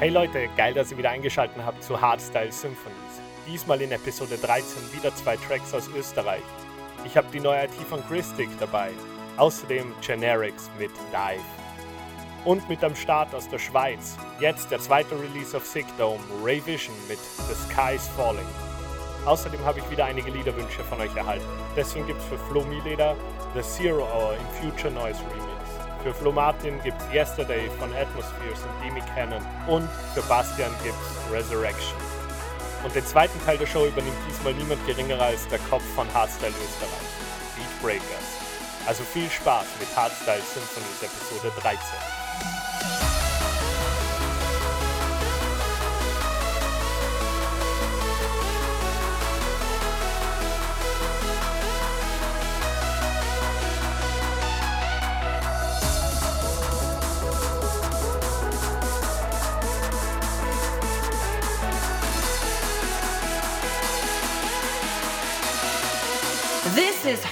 Hey Leute, geil, dass ihr wieder eingeschaltet habt zu Hardstyle Symphonies. Diesmal in Episode 13 wieder zwei Tracks aus Österreich. Ich habe die neue IT von Christic dabei, außerdem Generics mit Dive. Und mit am Start aus der Schweiz, jetzt der zweite Release of Sick Dome, Ray Vision mit The Sky's Falling. Außerdem habe ich wieder einige Liederwünsche von euch erhalten. Deswegen gibt es für Flo Mileder The Zero Hour im Future Noise Remix. Für Flo Martin gibt es Yesterday von Atmospheres und Demi Cannon. Und für Bastian gibt es Resurrection. Und den zweiten Teil der Show übernimmt diesmal niemand geringerer als der Kopf von Hardstyle Österreich, Beatbreakers. Also viel Spaß mit Hardstyle Symphonies Episode 13.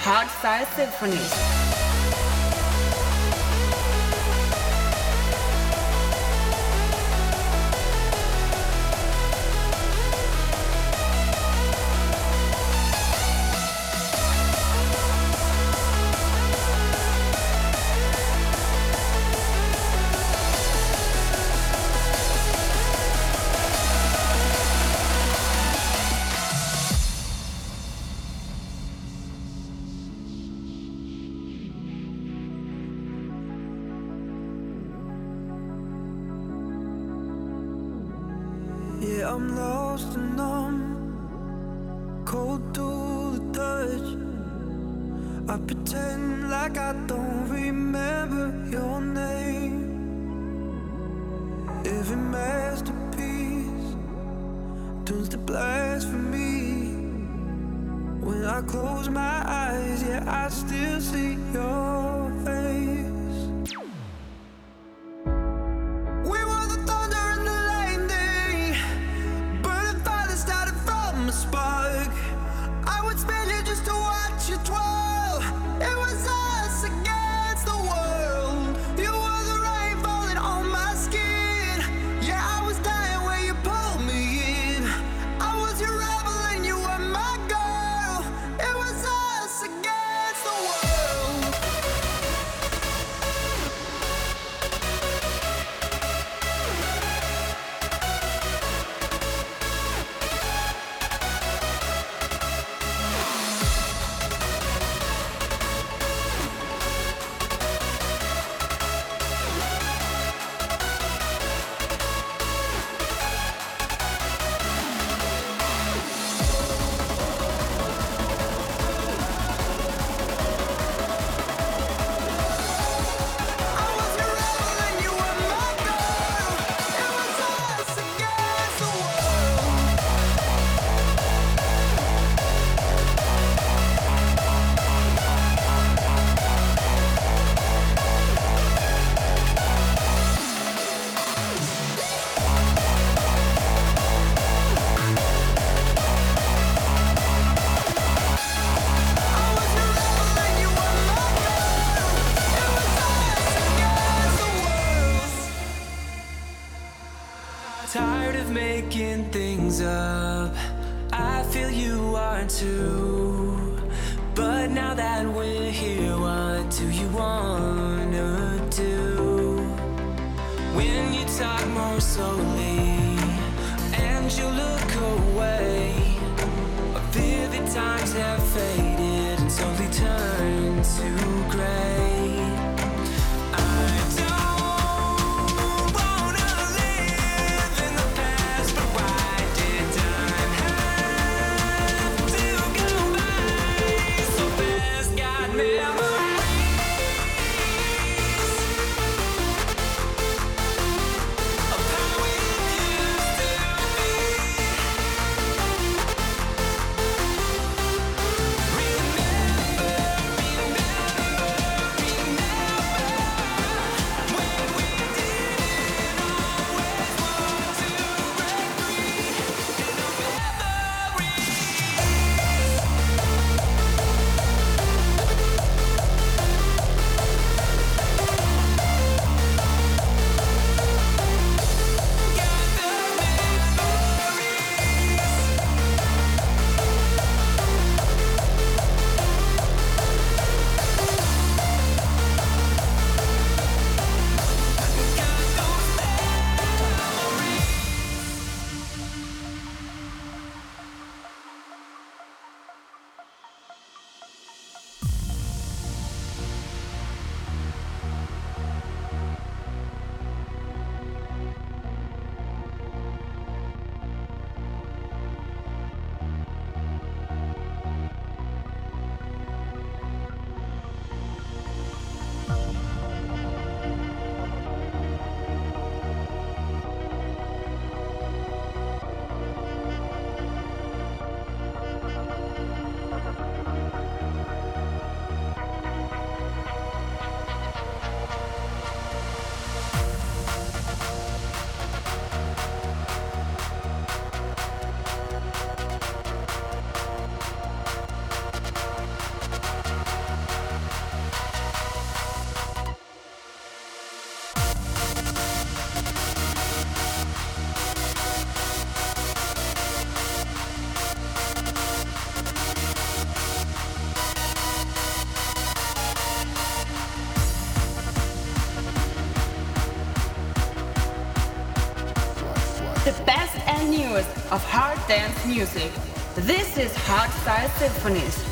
This is Hardstyle Pretend like I don't remember your name. Every masterpiece turns to blasphemy. When I close my eyes, yeah, I still see your slowly and you look music. This is Hardstyle Symphonies.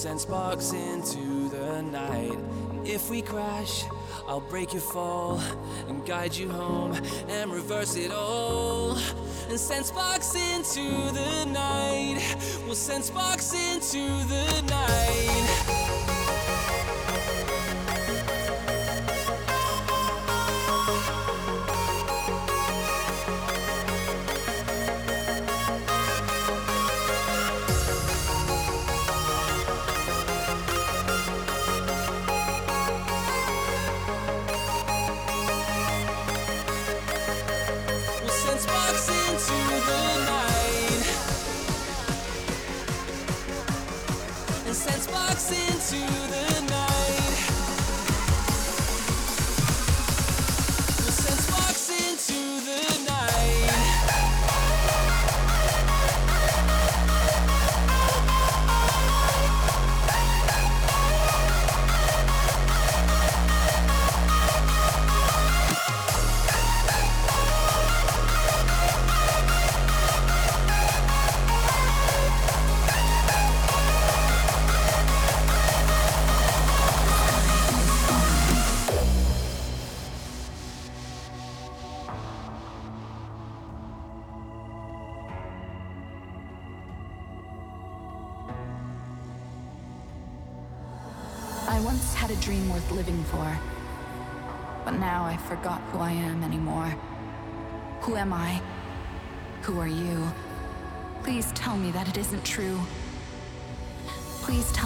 Send sparks into the night. And if we crash, I'll break your fall and guide you home and reverse it all. And send sparks into the night. We'll send sparks into the night. Living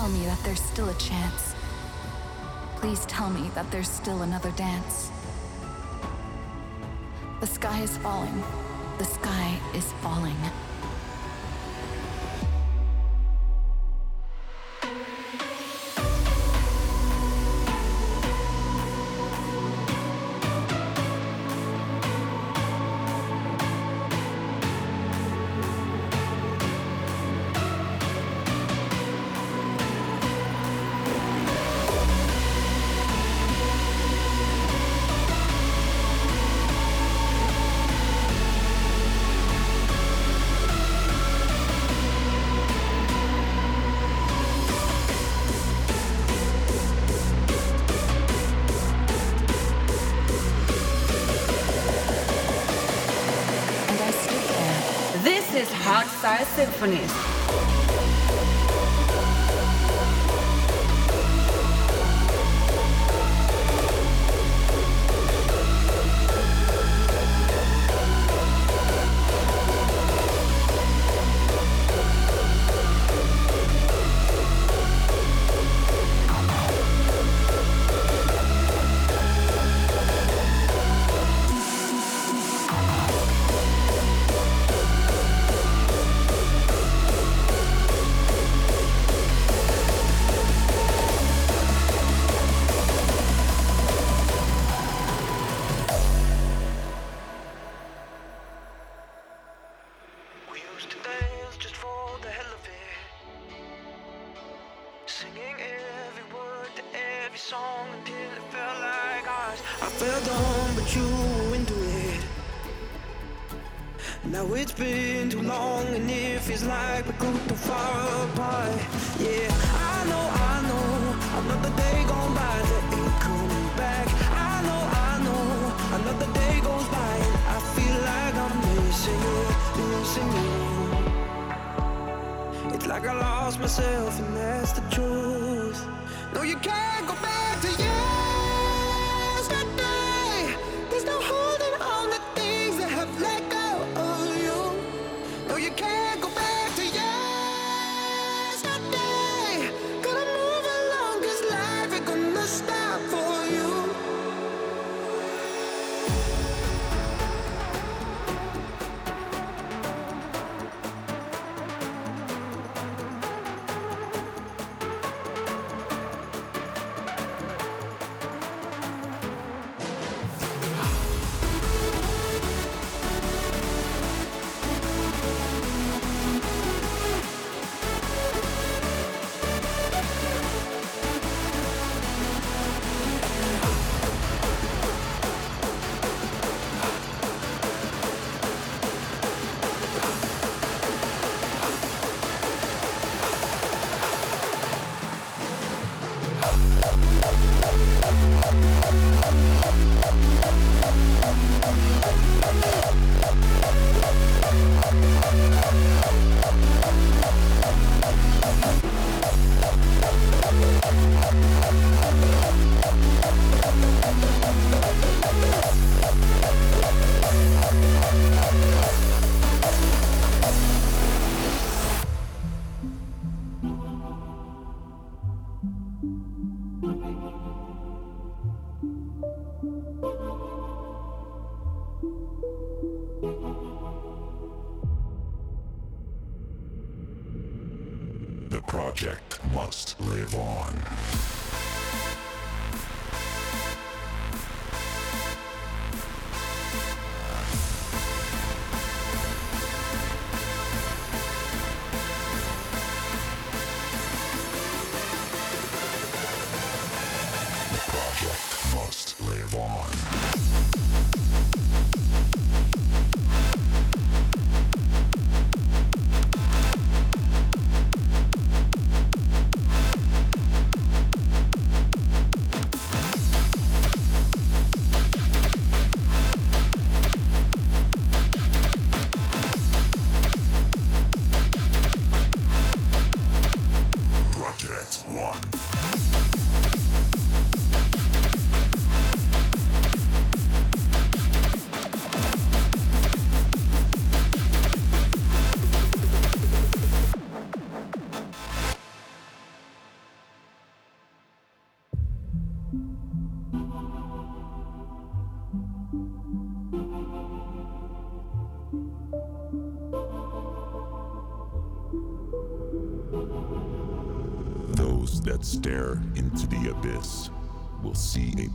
tell me that there's still a chance. Please tell me that there's still another dance. The sky is falling. The sky is falling.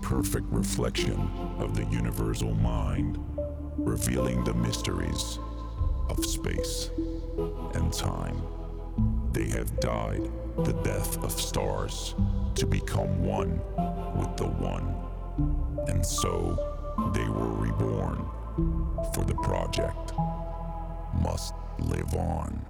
Perfect reflection of the universal mind, revealing the mysteries of space and time. They have died the death of stars to become one with the one. And so they were reborn, for the project must live on.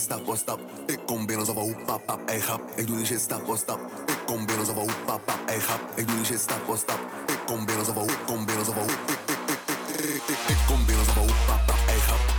Stap voor stap. Ik kom binnen alsof we pap pap, ey grap. Ik doe die shit stap voor stap. Ik kom binnen alsof we pap pap, ey grap. Ik doe die shit stap voor stap. Ik kom binnen alsof we, ik kom binnen alsof we, ik, ik, ik, ik, ik, ik kom binnen alsof we pap pap, ey grap.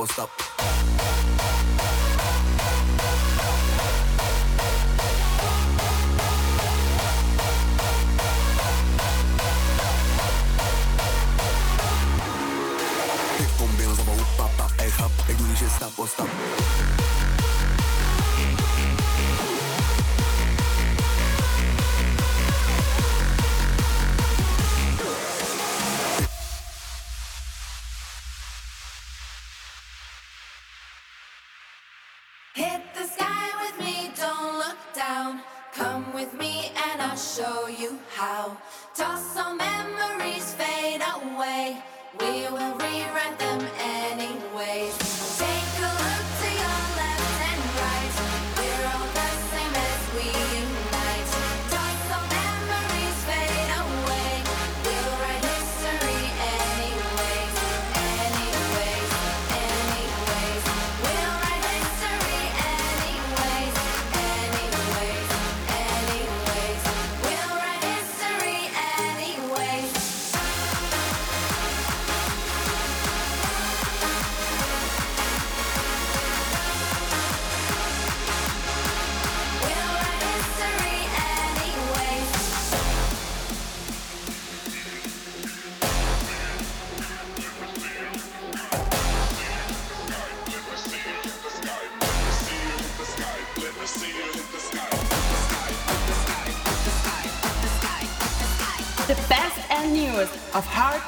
what's up?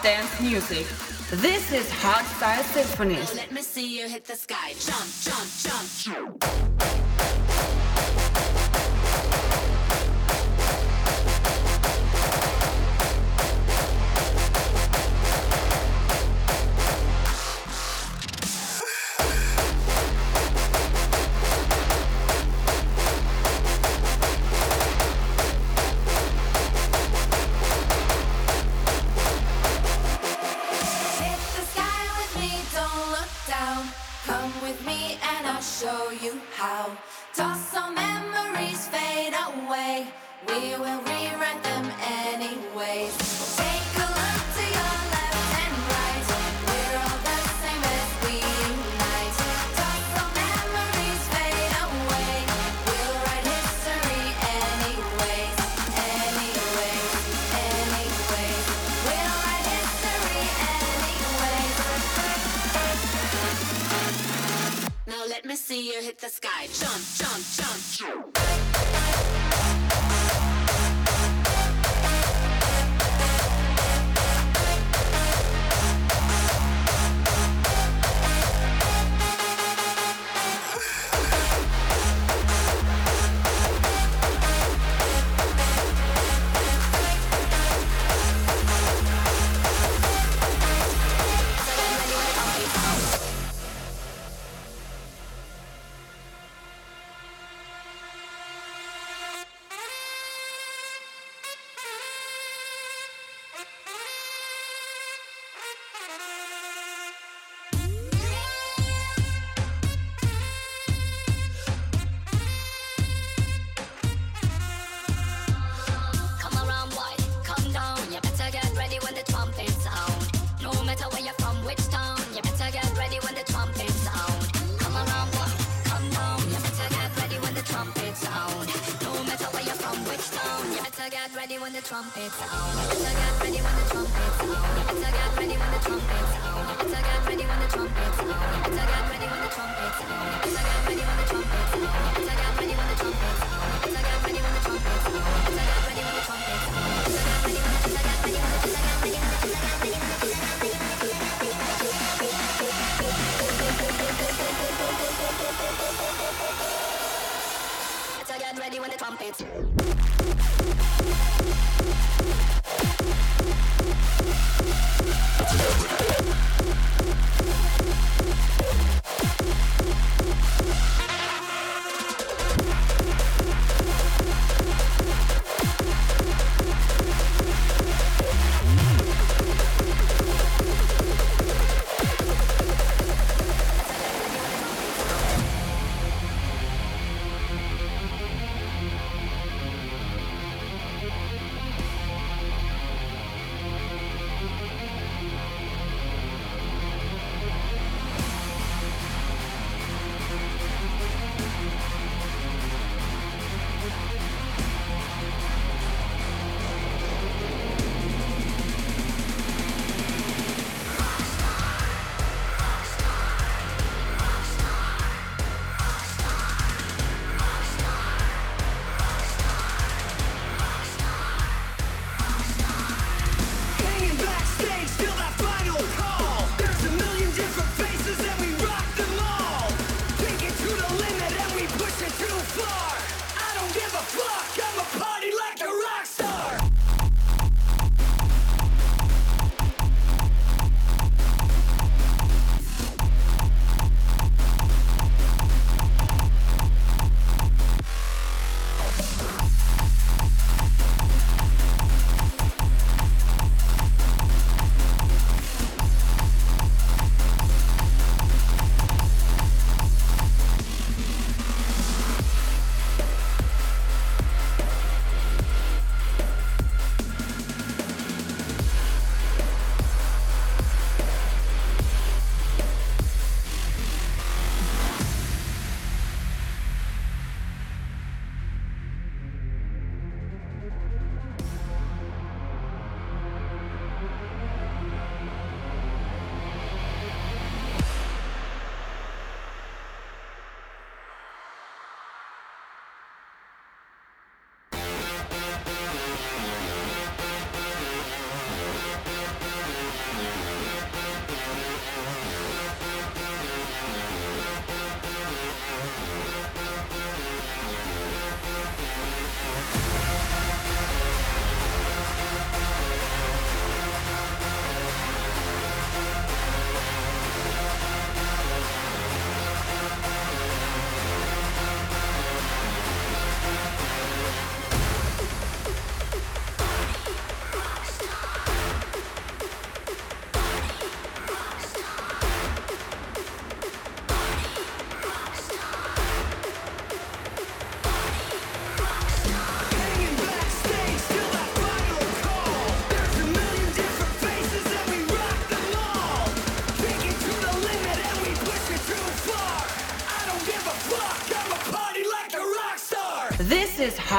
dance music. This is Hardstyle Symphonies. Let me see you hit the sky. Jump, jump, jump.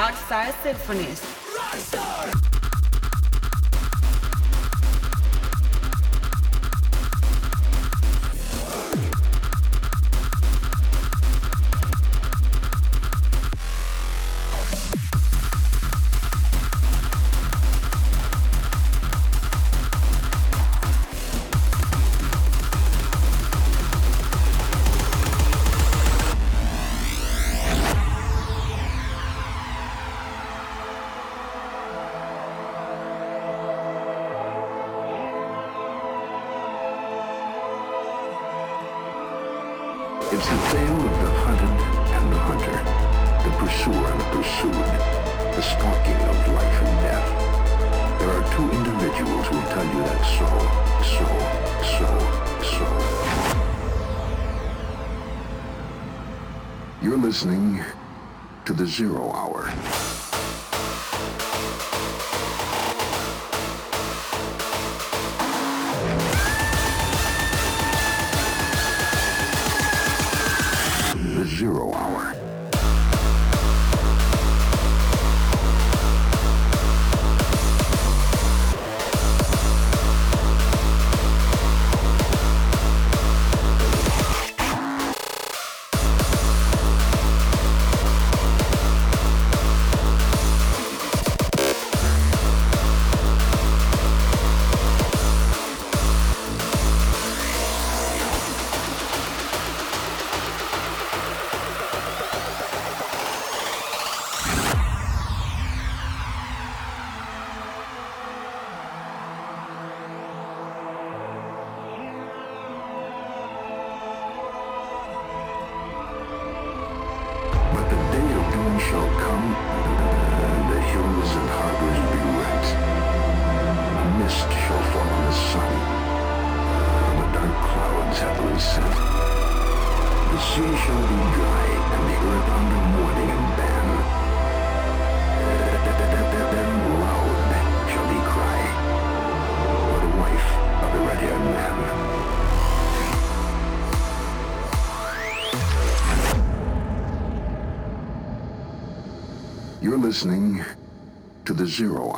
Hardstyle Symphonies. Listening to the Zero Hour. Listening to the Zero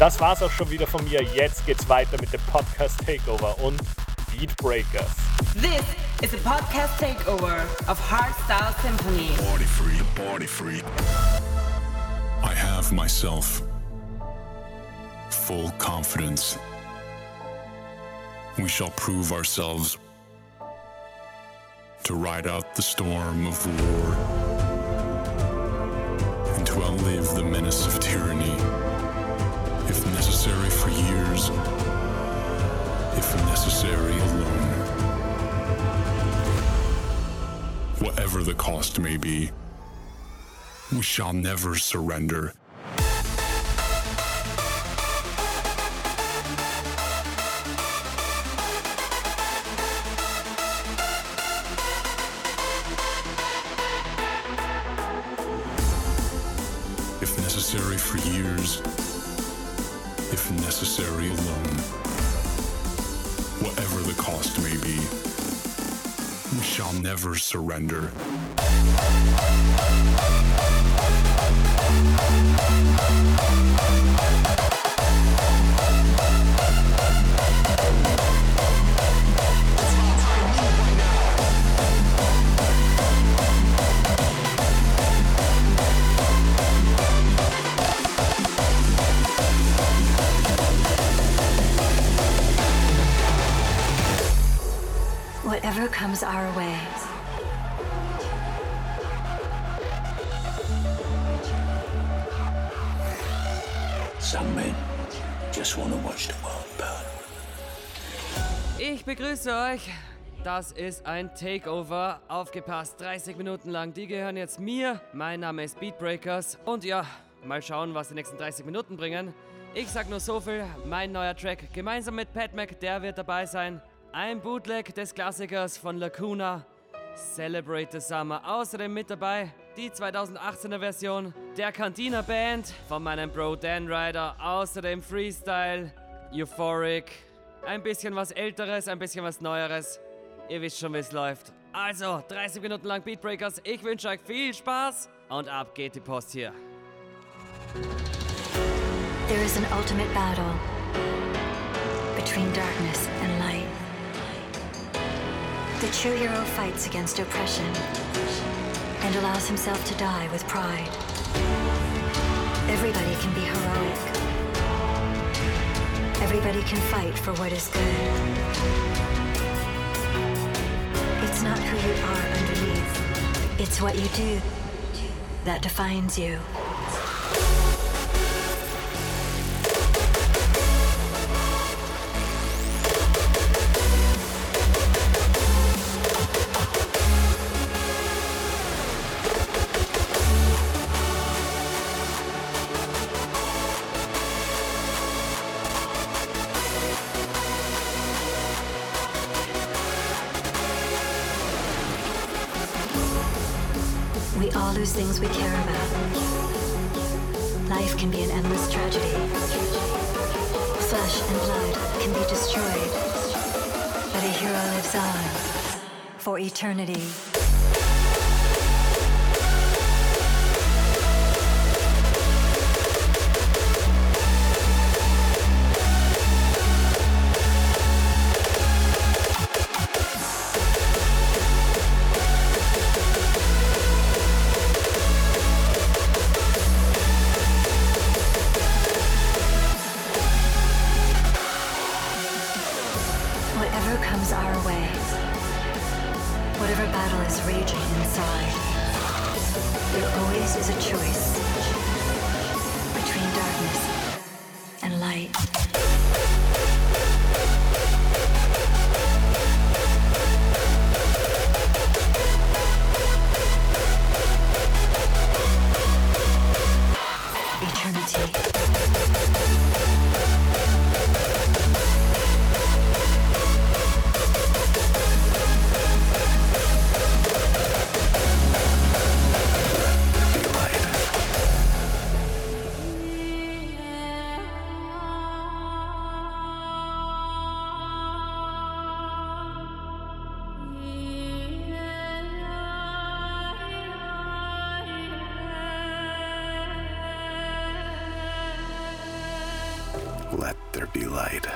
Das war's auch schon wieder von mir. Jetzt geht's weiter mit dem Podcast Takeover und Beat Breakers. This is a podcast takeover of Hardstyle Symphony. Party freak, party freak. I have myself full confidence. We shall prove ourselves to ride out the storm of war and to outlive the menace of tyranny, if necessary for years, if necessary alone. Whatever the cost may be, we shall never surrender. Never surrender. Ich begrüße euch. Das ist ein Takeover. Aufgepasst, 30 Minuten lang. Die gehören jetzt mir. Mein Name ist Beatbreakers. Und ja, mal schauen, was die nächsten 30 Minuten bringen. Ich sag nur so viel. Mein neuer Track gemeinsam mit Pat Mac, der wird dabei sein. Ein Bootleg des Klassikers von Lacuna. Celebrate the Summer. Außerdem mit dabei die 2018er Version der Cantina Band von meinem Bro Dan Ryder. Außerdem Freestyle, Euphoric. Ein bisschen was Älteres, ein bisschen was Neueres. Ihr wisst schon, wie es läuft. Also, 30 Minuten lang Beatbreakers. Ich wünsche euch viel Spaß und ab geht die Post hier. There is an ultimate battle between darkness and light. The true hero fights against oppression and allows himself to die with pride. Everybody can be heroic. Everybody can fight for what is good. It's not who you are underneath, it's what you do that defines you. Let there be light.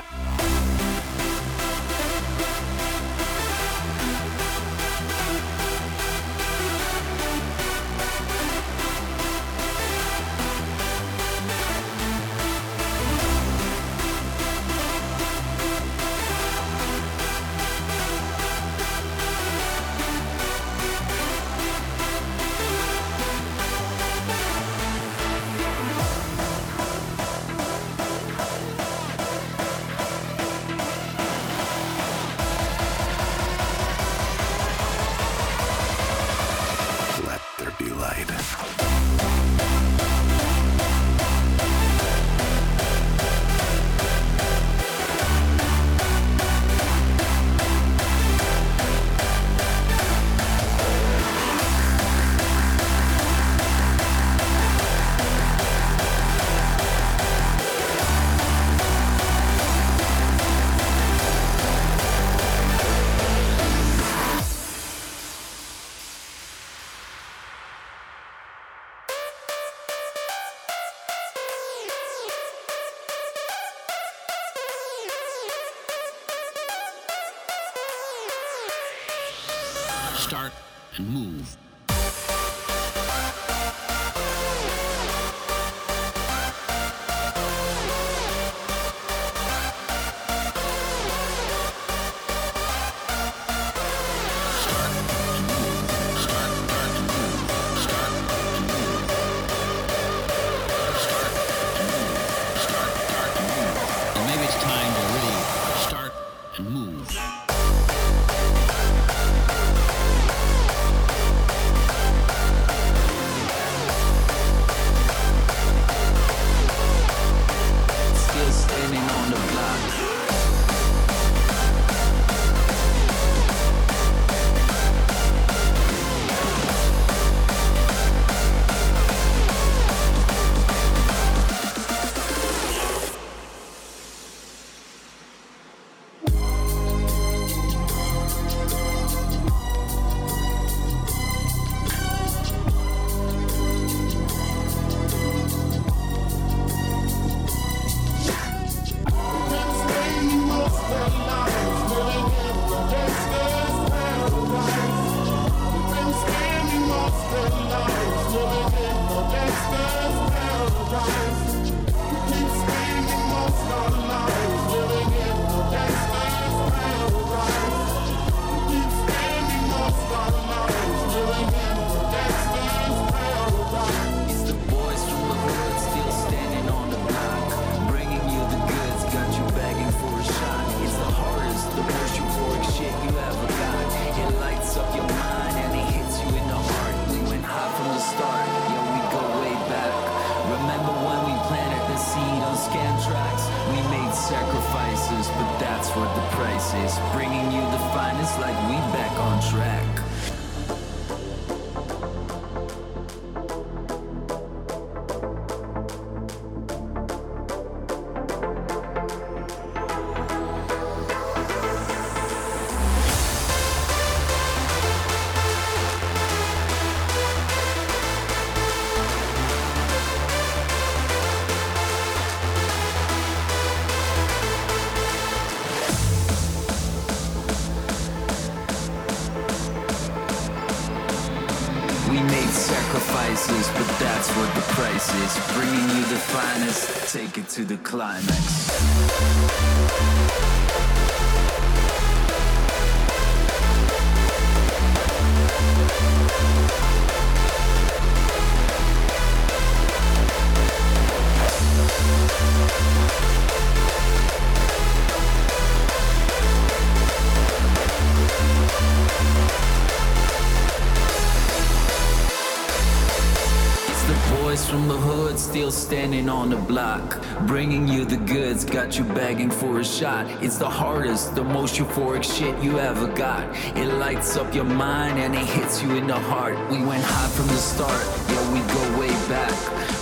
Standing on the block. Bringing you the goods, got you begging for a shot. It's the hardest, the most euphoric shit you ever got. It lights up your mind and it hits you in the heart. We went high from the start, yeah, we go way back.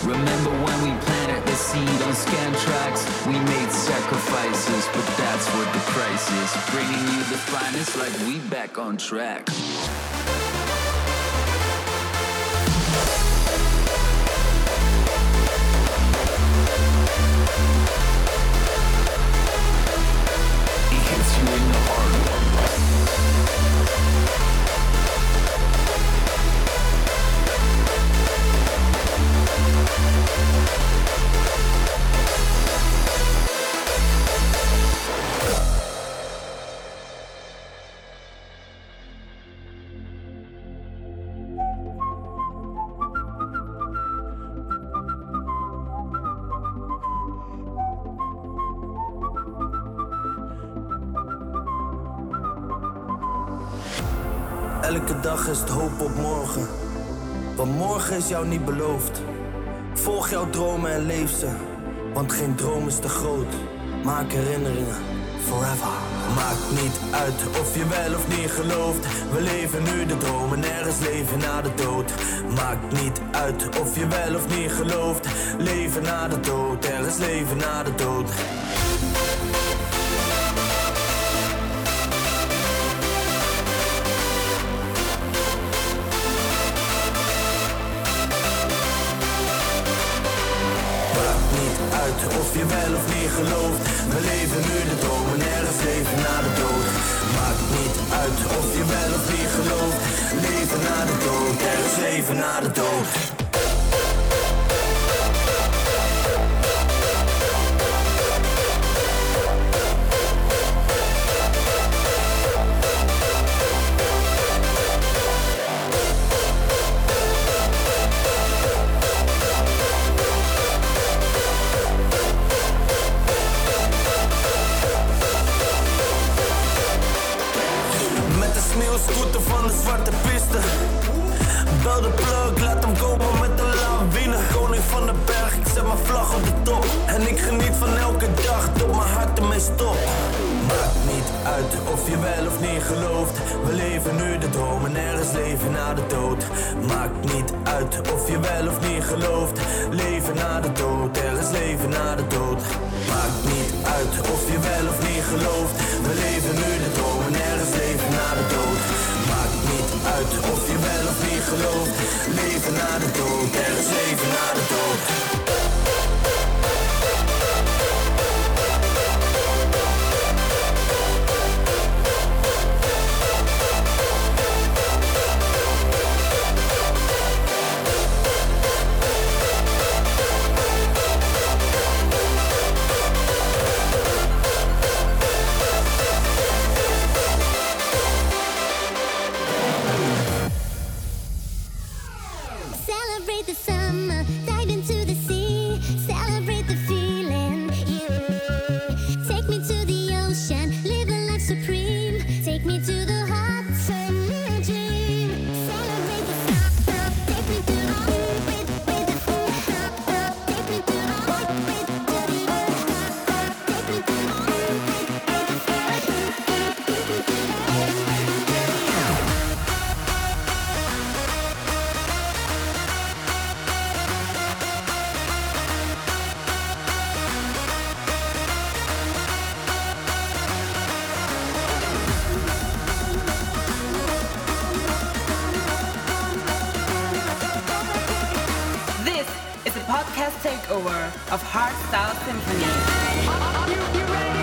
Remember when we planted the seed on scan tracks? We made sacrifices, but that's what the price is. Bringing you the finest like we back on track. Hits you op morgen. Want morgen is jou niet beloofd. Volg jouw dromen en leef ze. Want geen droom is te groot. Maak herinneringen forever. Maakt niet uit of je wel of niet gelooft. We leven nu de droom en er is leven na de dood. Maakt niet uit of je wel of niet gelooft. Leven na de dood, er is leven na de dood. Of je wel of niet gelooft. We leven nu de droom en er is leven na de dood. Maakt niet uit of je wel of niet gelooft. Leven na de dood, er is leven na de dood. Of Hardstyle Symphony.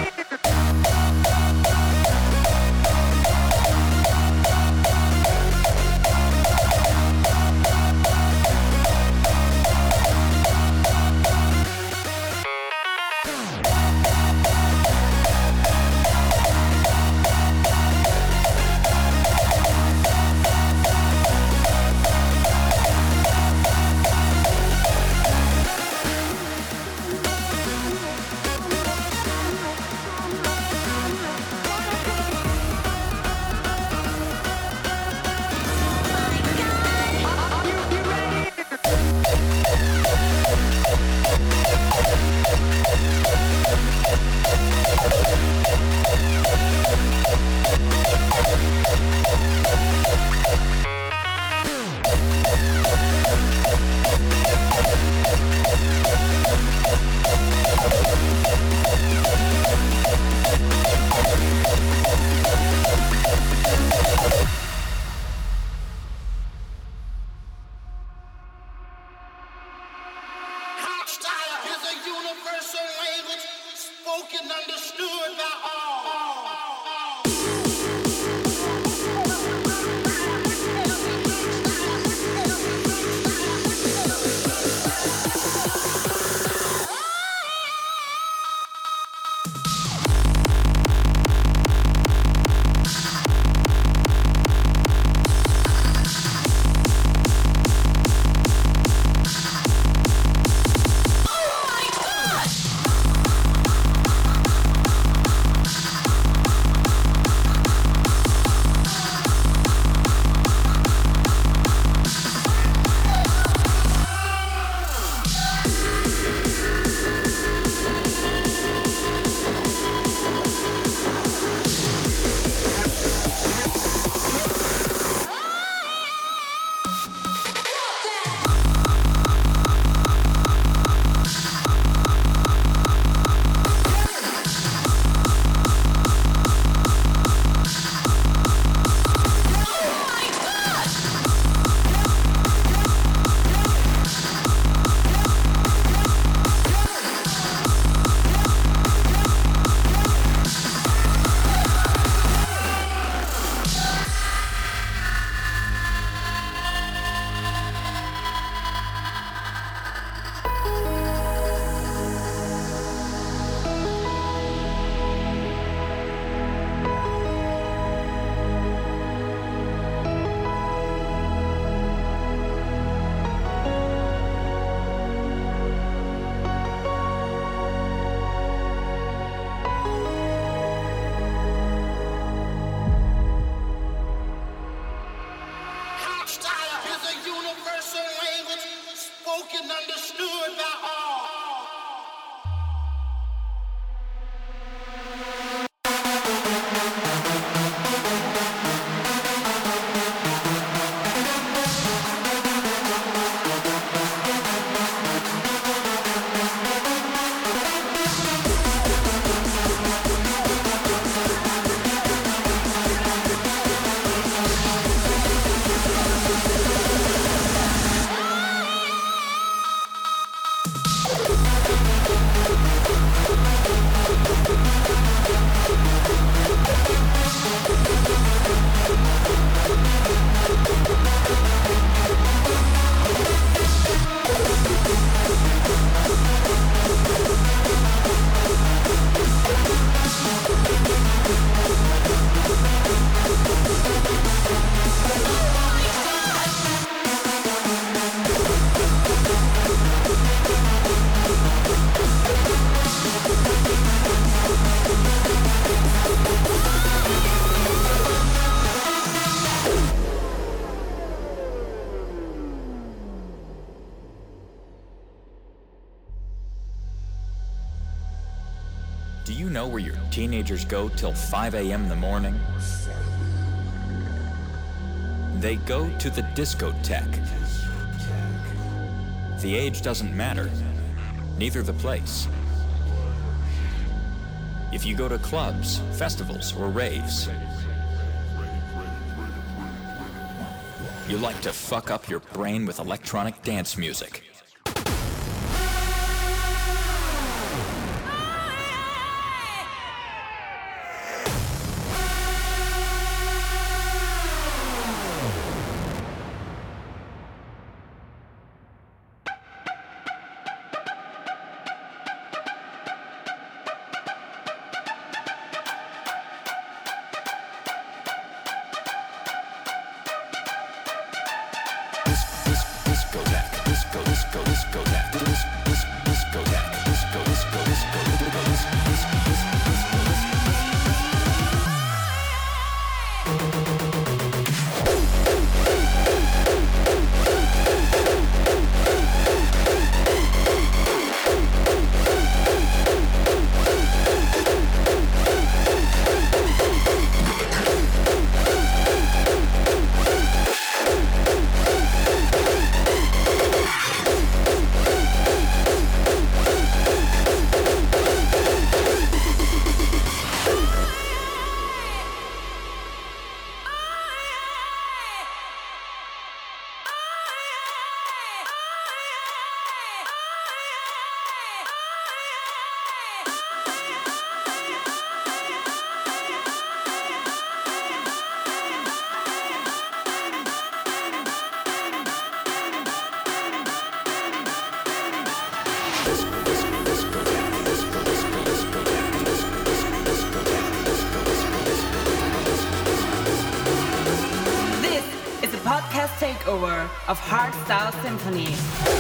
Go till 5 a.m. in the morning? They go to the discotheque. The age doesn't matter, neither the place. If you go to clubs, festivals, or raves, you like to fuck up your brain with electronic dance music. Of Hardstyle Symphony.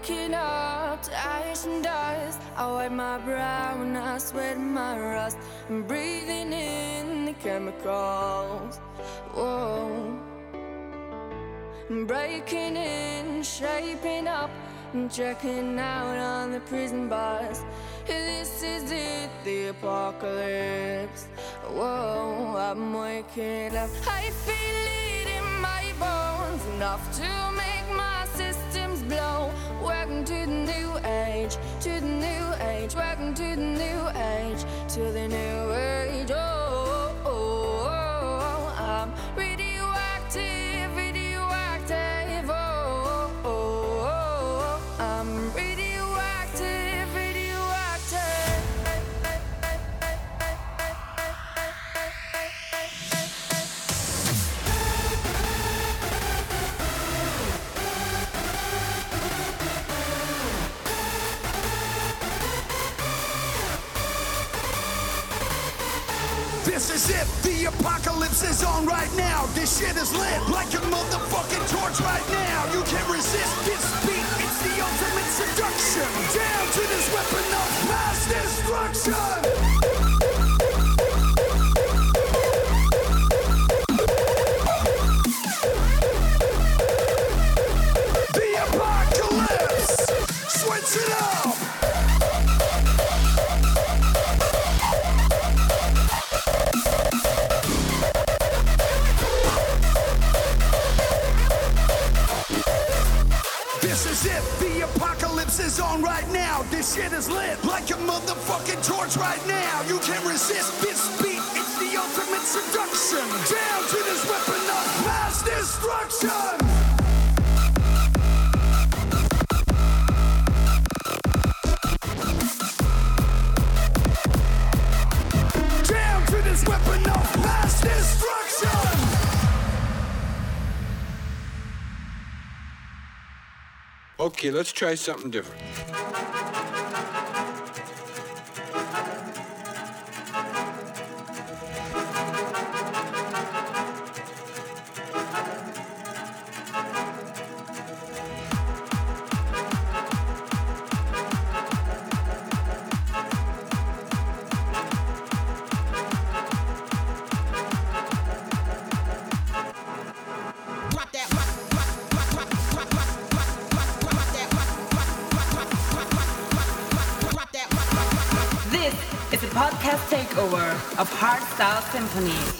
Waking up to ash and dust. I wipe my brow and I sweat my rust. I'm breathing in the chemicals. Whoa. I'm breaking in, shaping up, and checking out on the prison bus. This is it, the apocalypse. Whoa, I'm waking up. I feel it in my bones, enough to make my systems blow. Welcome to the new age, to the new age. Welcome to the new age, to the new age. Oh, Is it, the apocalypse is on right now. This shit is lit like a motherfucking torch right now. You can't resist this beat, it's the ultimate seduction. Down to this weapon of mass destruction. Motherfucking torch right now. You can't resist this beat, it's the ultimate seduction. Down to this weapon of mass destruction. Okay, let's try something different. Symphonies.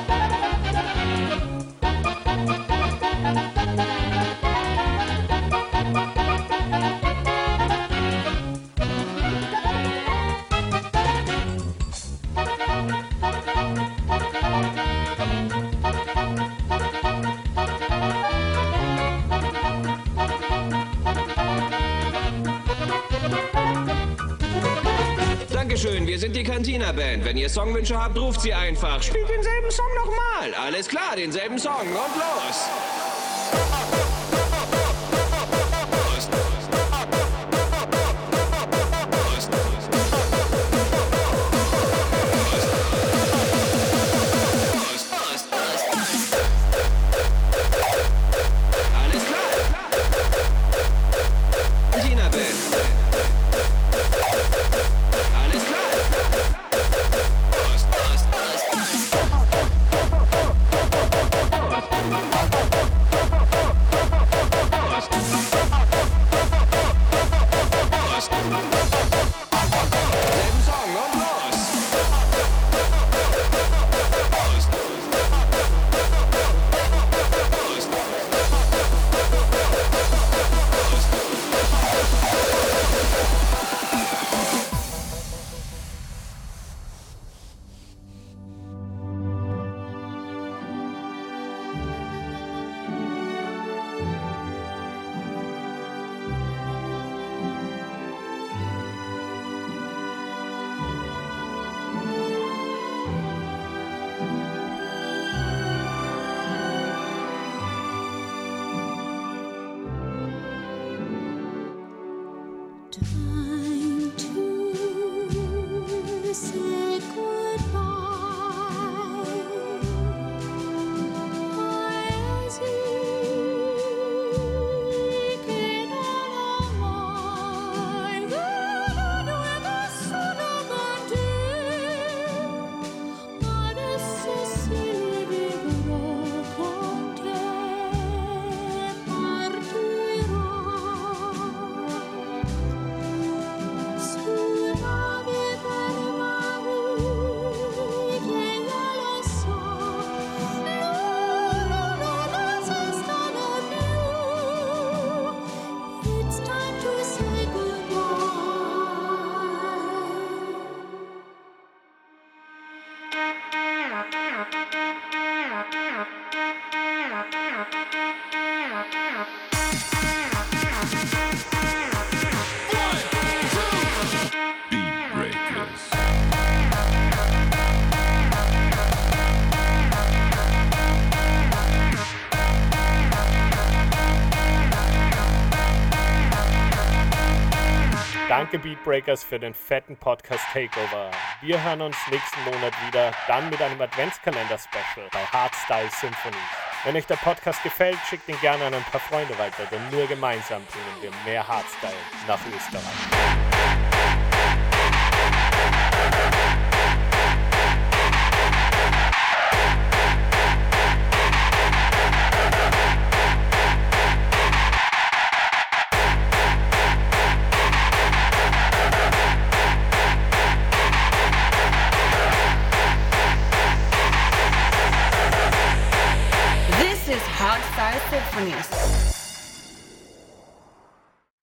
Ihr Songwünsche habt, ruft sie einfach. Spielt denselben Song nochmal. Alles klar, denselben Song. Und los! Danke Beatbreakers für den fetten Podcast Takeover. Wir hören uns nächsten Monat wieder, dann mit einem Adventskalender-Special bei Hardstyle Symphonies. Wenn euch der Podcast gefällt, schickt ihn gerne an ein paar Freunde weiter, denn nur gemeinsam bringen wir mehr Hardstyle nach Österreich. Symphonies.